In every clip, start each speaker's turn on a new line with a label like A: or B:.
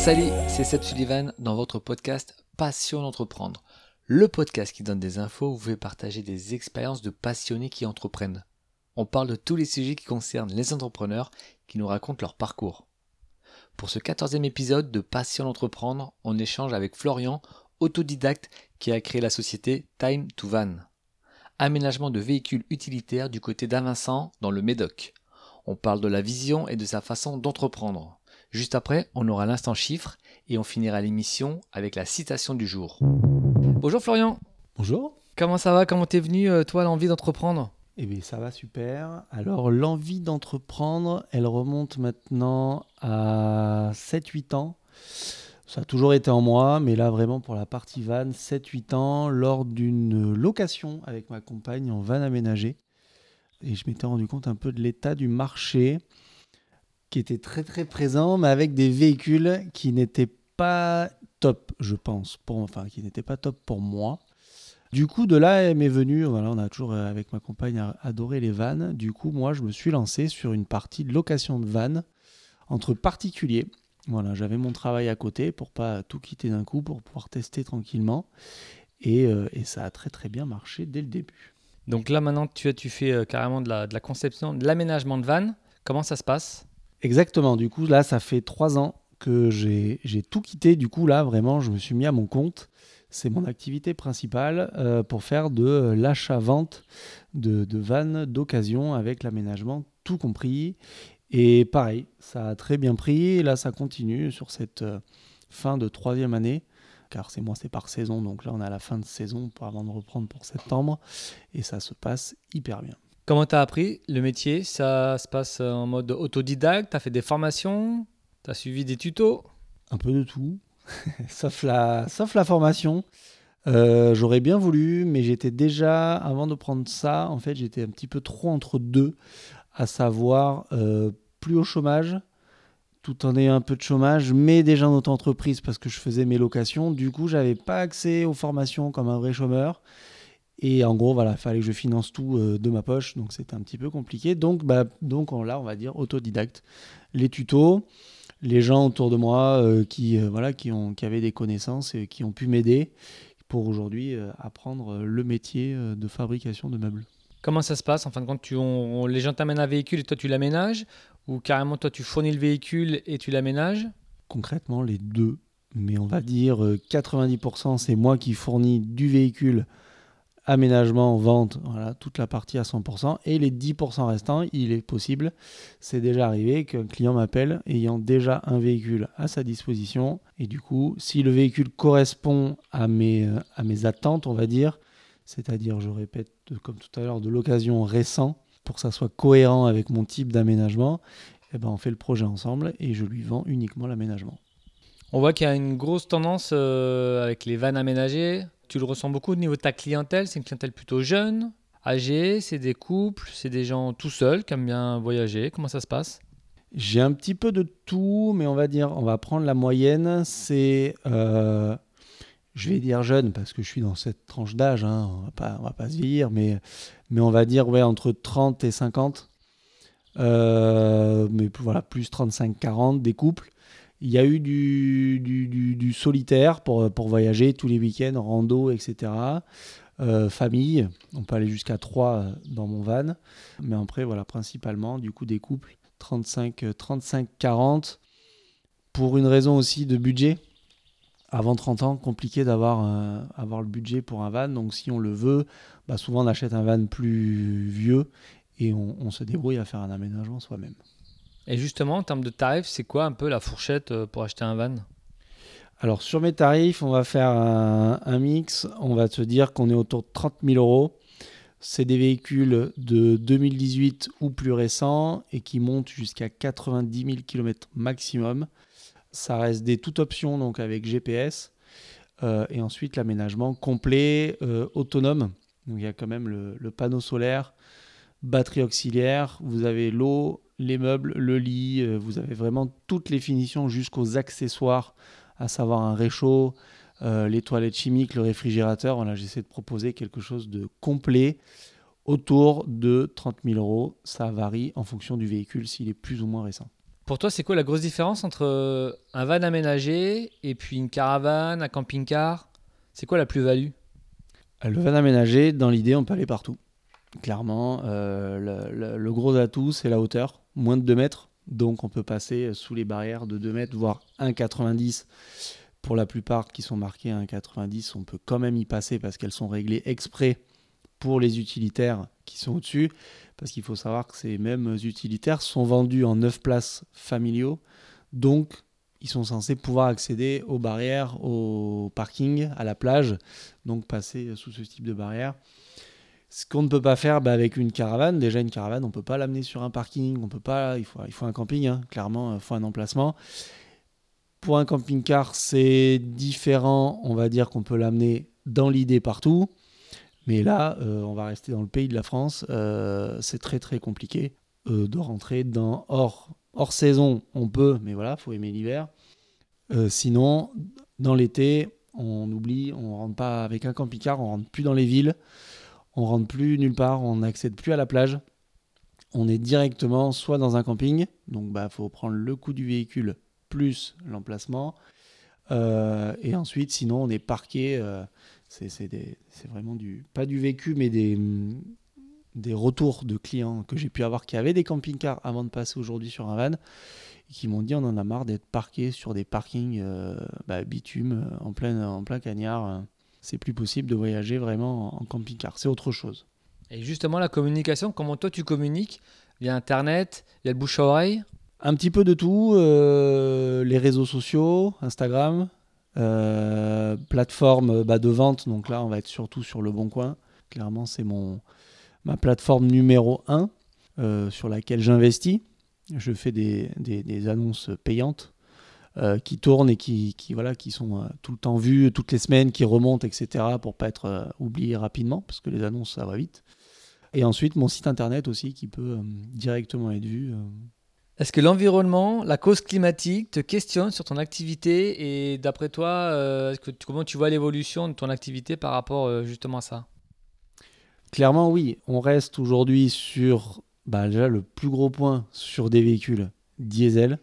A: Salut, c'est Seb Sullivan dans votre podcast Passion d'entreprendre. Le podcast qui donne des infos où vous pouvez partager des expériences de passionnés qui entreprennent. On parle de tous les sujets qui concernent les entrepreneurs qui nous racontent leur parcours. Pour ce quatorzième épisode de Passion d'entreprendre, on échange avec Florian, autodidacte qui a créé la société Time to Van. Aménagement de véhicules utilitaires du côté d'Avincent dans le Médoc. On parle de la vision et de sa façon d'entreprendre. Juste après, on aura l'instant chiffre et on finira l'émission avec la citation du jour. Bonjour Florian.
B: Bonjour.
A: Comment ça va? Comment t'es venu, euh, toi, l'envie d'entreprendre?
B: Eh bien, ça va super. Alors, l'envie d'entreprendre, elle remonte maintenant à 7-8 ans. Ça a toujours été en moi, mais là, vraiment, pour la partie van, 7-8 ans, lors d'une location avec ma compagne en van aménagé. Et je m'étais rendu compte un peu de l'état du marché qui était très très présent, mais avec des véhicules qui n'étaient pas top, je pense, pour, enfin qui n'étaient pas top pour moi. Du coup, de là m'est venu, voilà, on a toujours euh, avec ma compagne adoré les vannes. Du coup, moi, je me suis lancé sur une partie de location de vannes entre particuliers. Voilà, j'avais mon travail à côté pour pas tout quitter d'un coup, pour pouvoir tester tranquillement. Et, euh, et, ça a très très bien marché dès le début.
A: Donc là maintenant, tu, tu fais euh, carrément de la, de la conception, de l'aménagement de vannes. Comment ça se passe?
B: Exactement. Du coup, là, ça fait trois ans que j'ai tout quitté. Du coup, là, vraiment, je me suis mis à mon compte. C'est mon activité principale euh, pour faire de euh, l'achat-vente de, vannes d'occasion avec l'aménagement tout compris. Et pareil, ça a très bien pris. là, ça continue sur cette euh, fin de troisième année. Car c'est moi, c'est par saison. Donc là, on à la fin de saison avant de reprendre pour septembre. Et ça se passe hyper bien.
A: Comment tu as appris le métier? Ça se passe en mode autodidacte? Tu as fait des formations? Tu as suivi des tutos?
B: Un peu de tout, sauf, la, sauf la formation. Euh, j'aurais bien voulu, mais j'étais déjà, avant de prendre ça, en fait, j'étais un petit peu trop entre deux, à savoir euh, plus au chômage, tout en ayant un peu de chômage, mais déjà en auto-entreprise parce que je faisais mes locations. Du coup, j'avais pas accès aux formations comme un vrai chômeur. Et en gros, voilà, il fallait que je finance tout euh, de ma poche, donc c'était un petit peu compliqué. Donc, bah, donc là, on va dire autodidacte. Les tutos, les gens autour de moi euh, qui, euh, voilà, qui, ont, qui avaient des connaissances et qui ont pu m'aider pour aujourd'hui apprendre le métier de fabrication de meubles.
A: Comment ça se passe? En fin de compte, tu, les gens t'amènent un véhicule et toi tu l'aménages? Ou carrément toi tu fournis le véhicule et tu l'aménages?
B: Concrètement, les deux. Mais on va dire 90% c'est moi qui fournis du véhicule aménagement, vente, voilà, toute la partie à 100%. Et les 10% restants, il est possible, c'est déjà arrivé qu'un client m'appelle ayant déjà un véhicule à sa disposition. Et du coup, si le véhicule correspond à mes, euh, à mes attentes, on va dire, c'est-à-dire, je répète, comme tout à l'heure, de l'occasion récent, pour que ça soit cohérent avec mon type d'aménagement, eh ben, on fait le projet ensemble et je lui vends uniquement l'aménagement.
A: On voit qu'il y a une grosse tendance euh, avec les vannes aménagées tu le ressens beaucoup au niveau de ta clientèle C'est une clientèle plutôt jeune, âgée, c'est des couples, c'est des gens tout seuls qui aiment bien voyager. Comment ça se passe?
B: J'ai un petit peu de tout, mais on va dire, on va prendre la moyenne. C'est, euh, je vais dire jeune parce que je suis dans cette tranche d'âge. Hein, on va pas, on va pas se vieillir, mais on va dire ouais entre 30 et 50. Euh, mais voilà, plus 35-40 des couples. Il y a eu du, solitaire pour, voyager tous les week-ends, rando, etc. Euh, famille, on peut aller jusqu'à 3 euh, dans mon van. Mais après, voilà, principalement, du coup, des couples 35, 35, 40. Pour une raison aussi de budget. Avant 30 ans, compliqué d'avoir euh, avoir le budget pour un van. Donc, si on le veut, bah, souvent on achète un van plus vieux et on se débrouille à faire un aménagement soi-même.
A: Et justement, en termes de tarifs, c'est quoi un peu la fourchette euh, pour acheter un van?
B: Alors, sur mes tarifs, on va faire un, mix. On va se dire qu'on est autour de 30 000 euros. C'est des véhicules de 2018 ou plus récents et qui montent jusqu'à 90 000 km maximum. Ça reste des toutes options, donc avec GPS. Euh, et ensuite, l'aménagement complet, euh, autonome. Donc, il y a quand même le, le panneau solaire, batterie auxiliaire, vous avez l'eau, les meubles, le lit, euh, vous avez vraiment toutes les finitions jusqu'aux accessoires, à savoir un réchaud, euh, les toilettes chimiques, le réfrigérateur. Voilà, j'essaie de proposer quelque chose de complet autour de 30 000 euros. Ça varie en fonction du véhicule s'il est plus ou moins récent.
A: Pour toi, c'est quoi la grosse différence entre un van aménagé et puis une caravane, un camping-car? C'est quoi la plus-value?
B: Le van aménagé, dans l'idée, on peut aller partout. Clairement, euh, le, le, gros atout, c'est la hauteur, moins de 2 mètres. Donc on peut passer sous les barrières de 2 mètres, voire 1,90 pour la plupart qui sont marquées à 1,90, on peut quand même y passer parce qu'elles sont réglées exprès pour les utilitaires qui sont au-dessus. Parce qu'il faut savoir que ces mêmes utilitaires sont vendus en 9 places familiaux. Donc, ils sont censés pouvoir accéder aux barrières, au parking, à la plage. Donc, passer sous ce type de barrière. Ce qu'on ne peut pas faire bah, avec une caravane, déjà une caravane, on ne peut pas l'amener sur un parking, on peut pas, il faut, il faut un camping, hein. clairement, il faut un emplacement. Pour un camping-car, c'est différent. On va dire qu'on peut l'amener dans l'idée partout. Mais là, euh, on va rester dans le pays de la France. Euh, c'est très très compliqué euh, de rentrer dans hors, hors saison. On peut, mais voilà, faut aimer l'hiver. sinon, dans l'été, on oublie, on rentre pas avec un camping-car, on rentre plus dans les villes, on rentre plus nulle part, on n'accède plus à la plage. On est directement soit dans un camping, donc bah faut prendre le coût du véhicule plus l'emplacement. Euh, et ensuite, sinon, on est parqué. Euh, c'est vraiment du, pas du vécu, mais des, retours de clients que j'ai pu avoir qui avaient des camping-cars avant de passer aujourd'hui sur un van qui m'ont dit on en a marre d'être parqué sur des parkings euh, bah, bitume en plein, en plein cagnard. C'est plus possible de voyager vraiment en camping-car. C'est autre chose.
A: Et justement, la communication, comment toi tu communiques Via Internet, il y a le bouche à oreille?
B: Un petit peu de tout, euh, les réseaux sociaux, Instagram, euh, plateforme bah, de vente, donc là on va être surtout sur le bon coin. Clairement c'est mon ma plateforme numéro 1 euh, sur laquelle j'investis. Je fais des, des, annonces payantes qui tournent et qui, qui, voilà, qui sont tout le temps vues, toutes les semaines, qui remontent, etc. pour pas être oubliées rapidement, parce que les annonces ça va vite. Et ensuite mon site internet aussi qui peut directement être vu
A: est-ce que l'environnement, la cause climatique te questionne sur ton activité et d'après toi, euh, que, comment tu vois l'évolution de ton activité par rapport euh, justement à ça?
B: Clairement oui, on reste aujourd'hui sur bah, déjà le plus gros point sur des véhicules diesel.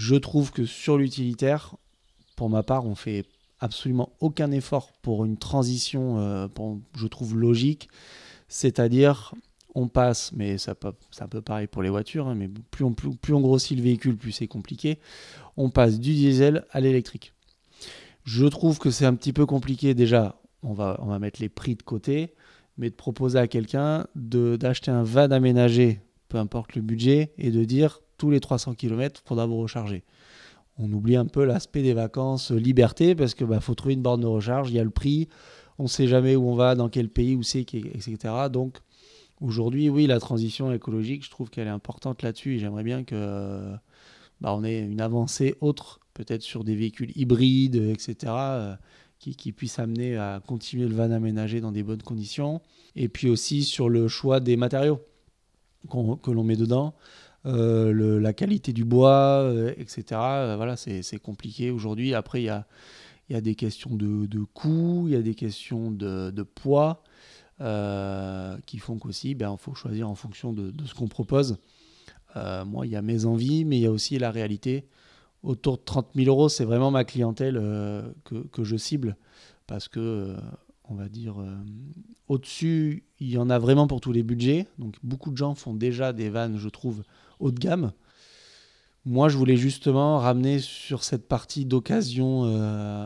B: Je trouve que sur l'utilitaire, pour ma part, on fait absolument aucun effort pour une transition, euh, je trouve logique, c'est-à-dire on passe, mais ça peut, peu pareil pour les voitures, hein, mais plus on, grossit le véhicule, plus c'est compliqué. On passe du diesel à l'électrique. Je trouve que c'est un petit peu compliqué déjà. On va, on va mettre les prix de côté, mais de proposer à quelqu'un d'acheter un van aménagé, peu importe le budget, et de dire tous les 300 km, faudra vous recharger. On oublie un peu l'aspect des vacances liberté parce que bah, faut trouver une borne de recharge, il y a le prix, on ne sait jamais où on va, dans quel pays, où c'est, etc. Donc Aujourd'hui, oui, la transition écologique, je trouve qu'elle est importante là-dessus et j'aimerais bien que bah, on ait une avancée autre, peut-être sur des véhicules hybrides, etc., euh, qui, qui, puissent amener à continuer le van aménagé dans des bonnes conditions. Et puis aussi sur le choix des matériaux que l'on met dedans. Euh, la qualité du bois, euh, etc. voilà, c'est compliqué aujourd'hui. Après, il y a, des questions de, coût, il y a des questions de, poids. Euh, qui font qu'aussi, ben, il faut choisir en fonction de, ce qu'on propose. Euh, moi, il y a mes envies, mais il y a aussi la réalité. Autour de 30 000 euros, c'est vraiment ma clientèle euh, que, que, je cible parce que, on va dire, au-dessus, il y en a vraiment pour tous les budgets. Donc, beaucoup de gens font déjà des vannes, je trouve, haut de gamme. Moi, je voulais justement ramener sur cette partie d'occasion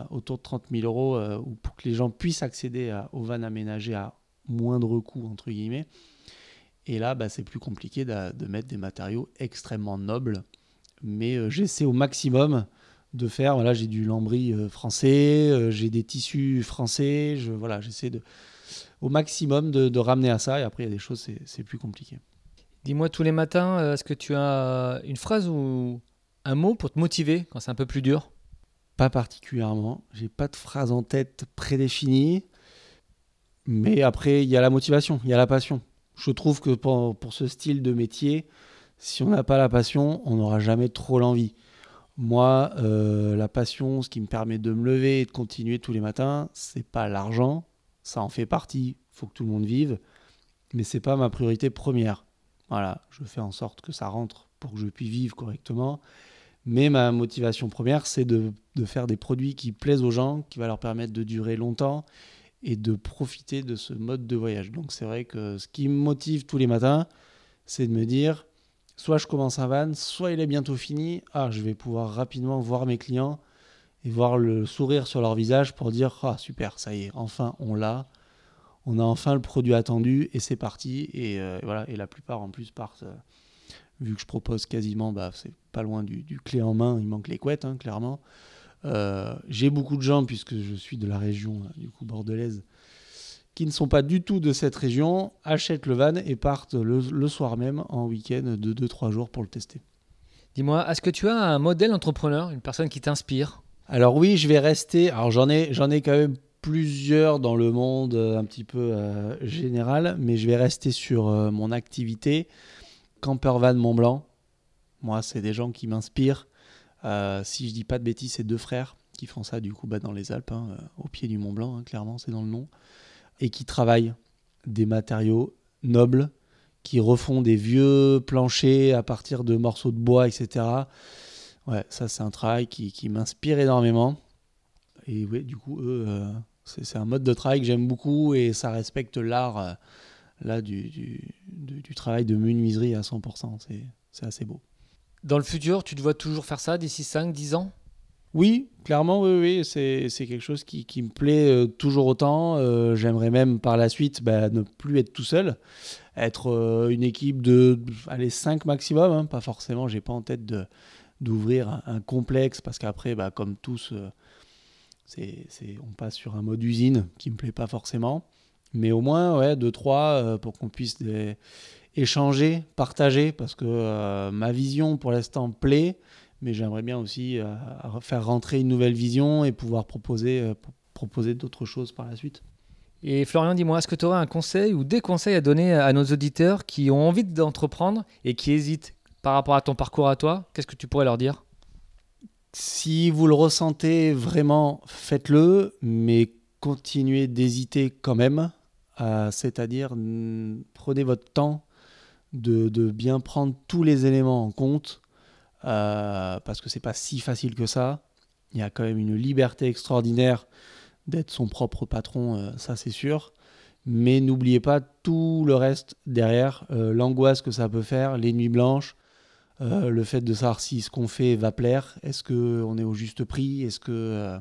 B: autour de 30 000 euros pour que les gens puissent accéder aux vannes aménagées à moindre coût, entre guillemets. Et là, bah, c'est plus compliqué de, mettre des matériaux extrêmement nobles. Mais euh, j'essaie au maximum de faire. Voilà, j'ai du lambris euh, français, euh, j'ai des tissus français. Je, voilà, j'essaie de, au maximum de, ramener à ça. Et après, il y a des choses, c'est plus compliqué.
A: Dis-moi, tous les matins, est-ce que tu as une phrase ou un mot pour te motiver quand c'est un peu plus dur?
B: Pas particulièrement. J'ai pas de phrase en tête prédéfinie. Mais après, il y a la motivation, il y a la passion. Je trouve que pour, ce style de métier, si on n'a pas la passion, on n'aura jamais trop l'envie. Moi, euh, la passion, ce qui me permet de me lever et de continuer tous les matins, c'est pas l'argent, ça en fait partie. Il faut que tout le monde vive, mais c'est pas ma priorité première. Voilà, je fais en sorte que ça rentre pour que je puisse vivre correctement. Mais ma motivation première, c'est de, faire des produits qui plaisent aux gens, qui va leur permettre de durer longtemps et de profiter de ce mode de voyage. Donc c'est vrai que ce qui me motive tous les matins, c'est de me dire, soit je commence un van, soit il est bientôt fini, ah, je vais pouvoir rapidement voir mes clients et voir le sourire sur leur visage pour dire, ah super, ça y est, enfin on l'a, on a enfin le produit attendu et c'est parti. Et euh, voilà, et la plupart en plus partent. Euh, vu que je propose quasiment, bah, c'est pas loin du, clé en main, il manque les couettes, hein, clairement. Euh, j'ai beaucoup de gens, puisque je suis de la région du coup bordelaise, qui ne sont pas du tout de cette région, achètent le van et partent le, soir même en week-end de 2-3 jours pour le tester.
A: Dis-moi, est-ce que tu as un modèle entrepreneur, une personne qui t'inspire?
B: Alors oui, je vais rester. Alors j'en ai, j'en ai quand même plusieurs dans le monde euh, un petit peu général, mais je vais rester sur mon activité. Camper Van Mont Blanc. Moi, c'est des gens qui m'inspirent. Euh, si je dis pas de bêtises, c'est deux frères qui font ça du coup bah, dans les Alpes, hein, euh, au pied du Mont Blanc, hein, clairement, c'est dans le nom, et qui travaillent des matériaux nobles, qui refont des vieux planchers à partir de morceaux de bois, etc. Ouais, ça c'est un travail qui, m'inspire énormément. Et oui, du coup, eux, euh, c'est un mode de travail que j'aime beaucoup et ça respecte l'art là du, du, du, travail de menuiserie à 100%. C'est assez beau.
A: Dans le futur, tu te vois toujours faire ça d'ici 5, 10 ans?
B: Oui, clairement, oui, oui. C'est quelque chose qui, qui, me plaît euh, toujours autant. Euh, j'aimerais même par la suite bah, ne plus être tout seul, être euh, une équipe de allez, 5 maximum. Hein. Pas forcément, j'ai pas en tête d'ouvrir un, complexe parce qu'après, bah, comme tous, c'est on passe sur un mode usine qui me plaît pas forcément. Mais au moins, ouais, 2-3 pour qu'on puisse échanger, partager, parce que euh, ma vision pour l'instant plaît, mais j'aimerais bien aussi euh, faire rentrer une nouvelle vision et pouvoir proposer, euh, proposer d'autres choses par la suite.
A: Et Florian, dis-moi, est-ce que tu aurais un conseil ou des conseils à donner à nos auditeurs qui ont envie d'entreprendre et qui hésitent par rapport à ton parcours à toi? Qu'est-ce que tu pourrais leur dire?
B: Si vous le ressentez vraiment, faites-le, mais continuez d'hésiter quand même. C'est-à-dire, prenez votre temps de, bien prendre tous les éléments en compte, euh, parce que c'est pas si facile que ça. Il y a quand même une liberté extraordinaire d'être son propre patron, euh, ça c'est sûr. Mais n'oubliez pas tout le reste derrière, euh, l'angoisse que ça peut faire, les nuits blanches, le fait de savoir si ce qu'on fait va plaire, est-ce qu'on est au juste prix, est-ce que...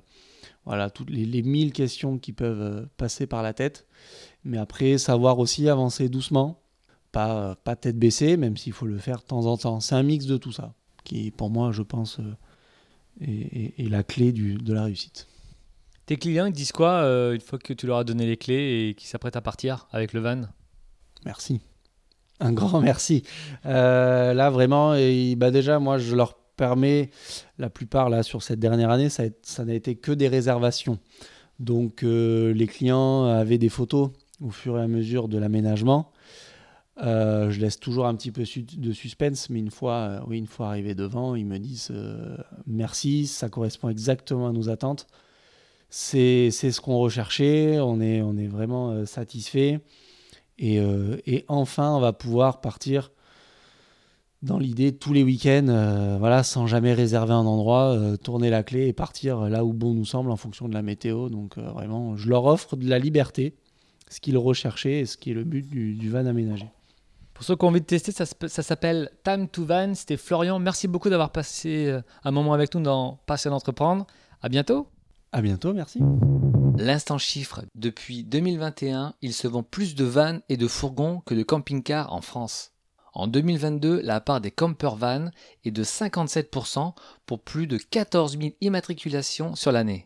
B: voilà, toutes les, les, mille questions qui peuvent passer par la tête. Mais après, savoir aussi avancer doucement, pas, pas tête baissée, même s'il faut le faire de temps en temps. C'est un mix de tout ça, qui pour moi, je pense, euh, est, la clé du, de la réussite.
A: Tes clients, ils disent quoi euh, une fois que tu leur as donné les clés et qu'ils s'apprêtent à partir avec le van?
B: Merci. Un grand merci. Euh, là, vraiment, bah déjà, moi, je leur permets, la plupart, là, sur cette dernière année, ça, n'a été que des réservations. Donc, les clients avaient des photos au fur et à mesure de l'aménagement. Euh, je laisse toujours un petit peu de suspense, mais une fois, euh, oui, une fois arrivé devant, ils me disent euh, merci, ça correspond exactement à nos attentes. C'est ce qu'on recherchait, on est, on est vraiment satisfait. Et, et, enfin, on va pouvoir partir dans l'idée tous les week-ends, voilà, sans jamais réserver un endroit, tourner la clé et partir là où bon nous semble en fonction de la météo. Donc vraiment, je leur offre de la liberté, ce qu'ils recherchaient et ce qui est le but du, du van aménagé.
A: Pour ceux qui ont envie de tester, ça, s'appelle Time to Van. C'était Florian. Merci beaucoup d'avoir passé euh, un moment avec nous dans Passion d'entreprendre. À bientôt.
B: À bientôt, merci.
A: L'instant chiffre. Depuis 2021, il se vend plus de vannes et de fourgons que de camping-cars en France. En 2022, la part des camper vans est de 57% pour plus de 14 000 immatriculations sur l'année.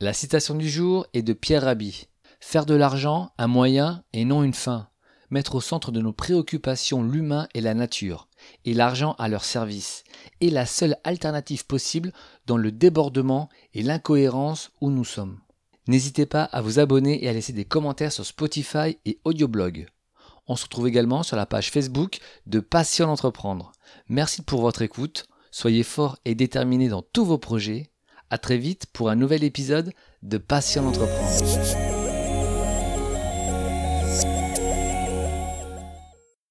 A: La citation du jour est de Pierre Rabhi. Faire de l'argent un moyen et non une fin mettre au centre de nos préoccupations l'humain et la nature, et l'argent à leur service, est la seule alternative possible dans le débordement et l'incohérence où nous sommes. N'hésitez pas à vous abonner et à laisser des commentaires sur Spotify et Audioblog. On se retrouve également sur la page Facebook de Passion d'entreprendre. Merci pour votre écoute. Soyez forts et déterminés dans tous vos projets. À très vite pour un nouvel épisode de Passion d'entreprendre.